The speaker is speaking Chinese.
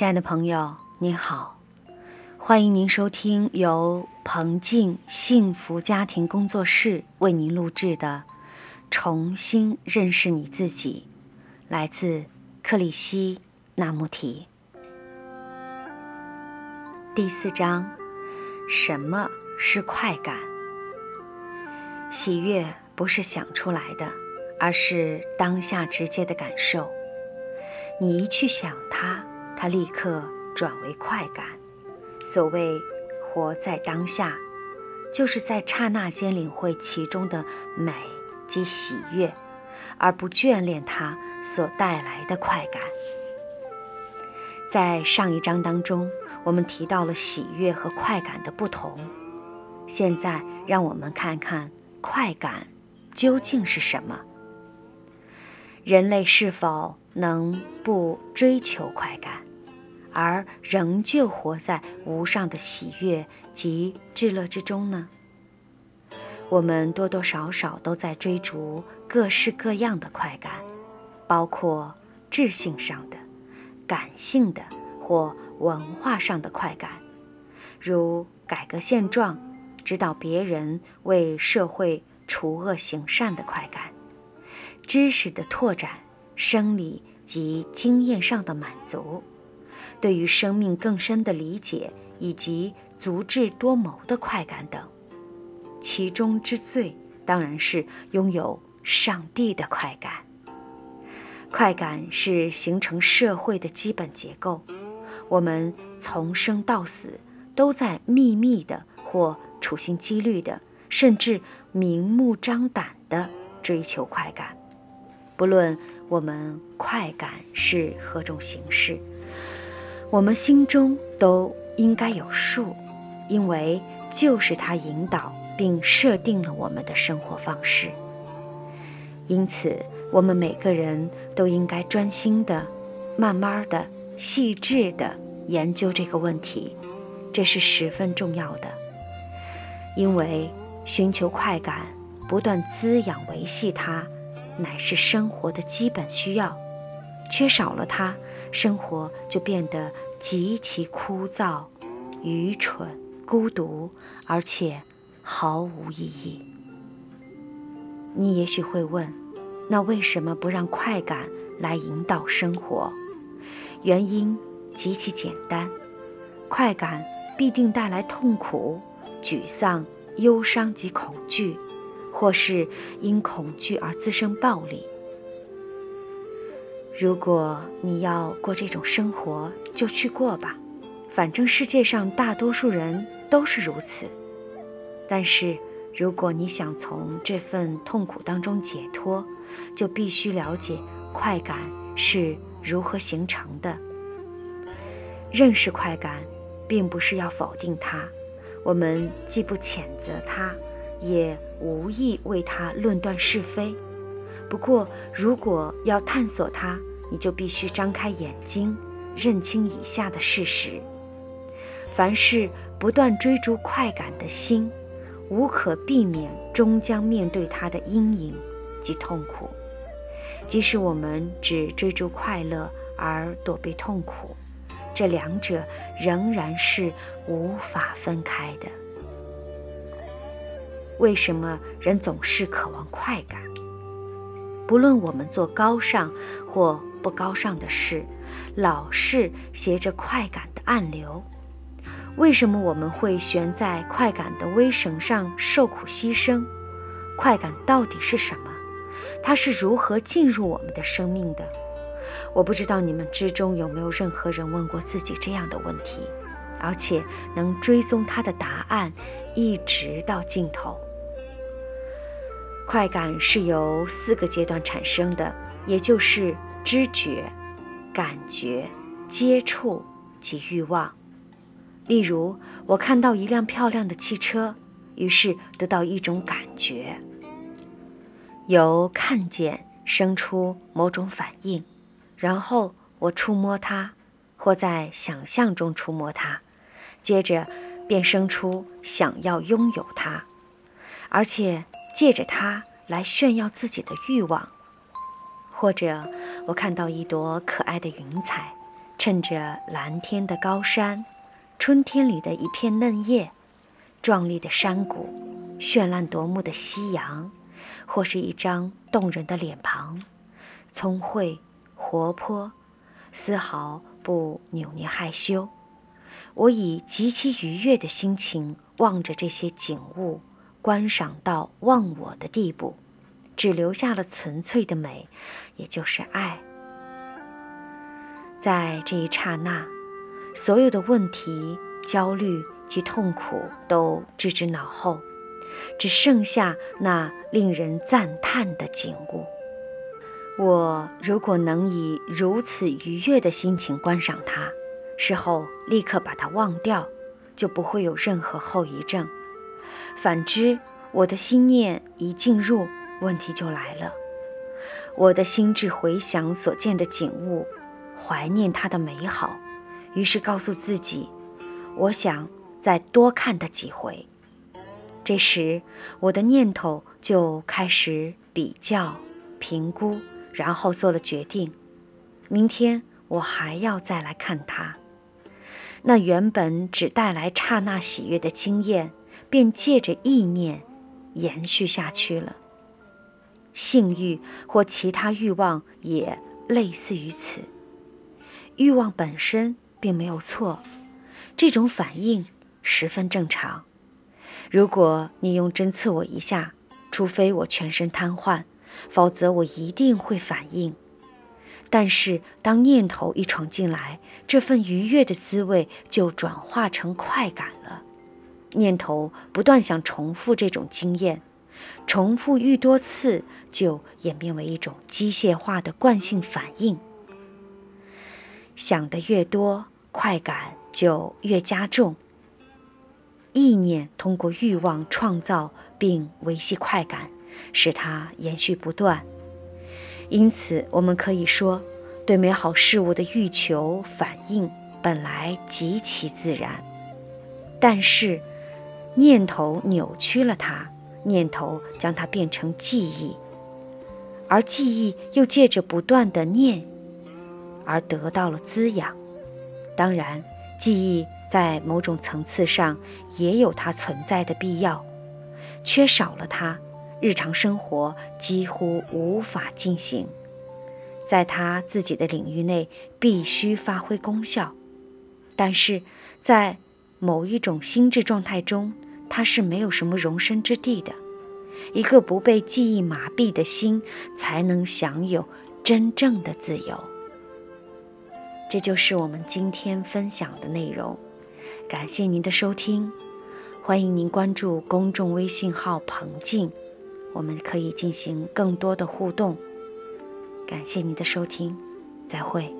亲爱的朋友，您好，欢迎您收听由彭静幸福家庭工作室为您录制的《重新认识你自己》，来自克里希那穆提。第四章：什么是快感？喜悦不是想出来的，而是当下直接的感受。你一去想它。它立刻转为快感。所谓活在当下，就是在刹那间领会其中的美及喜悦，而不眷恋它所带来的快感。在上一章当中，我们提到了喜悦和快感的不同。现在，让我们看看快感究竟是什么。人类是否能不追求快感？而仍旧活在无上的喜悦及至乐之中呢？我们多多少少都在追逐各式各样的快感，包括智性上的、感性的或文化上的快感，如改革现状、指导别人为社会除恶行善的快感，知识的拓展、生理及经验上的满足。对于生命更深的理解，以及足智多谋的快感等，其中之最当然是拥有上帝的快感。快感是形成社会的基本结构。我们从生到死都在秘密的或处心积虑的，甚至明目张胆的追求快感，不论我们快感是何种形式。我们心中都应该有数，因为就是它引导并设定了我们的生活方式。因此，我们每个人都应该专心的、慢慢的、细致的研究这个问题，这是十分重要的。因为寻求快感、不断滋养维系它，乃是生活的基本需要。缺少了它，生活就变得极其枯燥、愚蠢、孤独，而且毫无意义。你也许会问：那为什么不让快感来引导生活？原因极其简单：快感必定带来痛苦、沮丧、忧伤及恐惧，或是因恐惧而滋生暴力。如果你要过这种生活，就去过吧，反正世界上大多数人都是如此。但是，如果你想从这份痛苦当中解脱，就必须了解快感是如何形成的。认识快感，并不是要否定它，我们既不谴责它，也无意为它论断是非。不过，如果要探索它，你就必须张开眼睛，认清以下的事实：凡是不断追逐快感的心，无可避免终将面对它的阴影及痛苦。即使我们只追逐快乐而躲避痛苦，这两者仍然是无法分开的。为什么人总是渴望快感？不论我们做高尚或不高尚的事，老是携着快感的暗流。为什么我们会悬在快感的微绳上受苦牺牲？快感到底是什么？它是如何进入我们的生命的？我不知道你们之中有没有任何人问过自己这样的问题，而且能追踪他的答案一直到尽头。快感是由四个阶段产生的，也就是。知觉、感觉、接触及欲望。例如，我看到一辆漂亮的汽车，于是得到一种感觉；由看见生出某种反应，然后我触摸它，或在想象中触摸它，接着便生出想要拥有它，而且借着它来炫耀自己的欲望。或者，我看到一朵可爱的云彩，衬着蓝天的高山，春天里的一片嫩叶，壮丽的山谷，绚烂夺目的夕阳，或是一张动人的脸庞，聪慧活泼，丝毫不扭捏害羞。我以极其愉悦的心情望着这些景物，观赏到忘我的地步，只留下了纯粹的美，也就是爱。在这一刹那，所有的问题、焦虑及痛苦都置之脑后，只剩下那令人赞叹的景物。我如果能以如此愉悦的心情观赏它，事后立刻把它忘掉，就不会有任何后遗症。反之，我的心念一进入，问题就来了。我的心智回想所见的景物，怀念它的美好，于是告诉自己，我想再多看它几回。这时，我的念头就开始比较、评估，然后做了决定：明天我还要再来看它。那原本只带来刹那喜悦的经验，便借着意念延续下去了。性欲或其他欲望也类似于此。欲望本身并没有错，这种反应十分正常。如果你用针刺我一下，除非我全身瘫痪，否则我一定会反应。但是，当念头一闯进来，这份愉悦的滋味就转化成快感了。念头不断想重复这种经验，重复愈多次，就演变为一种机械化的惯性反应。想得越多，快感就越加重。意念通过欲望创造并维系快感，使它延续不断。因此，我们可以说，对美好事物的欲求反应本来极其自然，但是念头扭曲了它，念头将它变成记忆，而记忆又借着不断的念而得到了滋养。当然，记忆在某种层次上也有它存在的必要，缺少了它。日常生活几乎无法进行，在他自己的领域内必须发挥功效，但是在某一种心智状态中，他是没有什么容身之地的。一个不被记忆麻痹的心，才能享有真正的自由。这就是我们今天分享的内容，感谢您的收听，欢迎您关注公众微信号“彭静”。我们可以进行更多的互动。感谢您的收听，再会。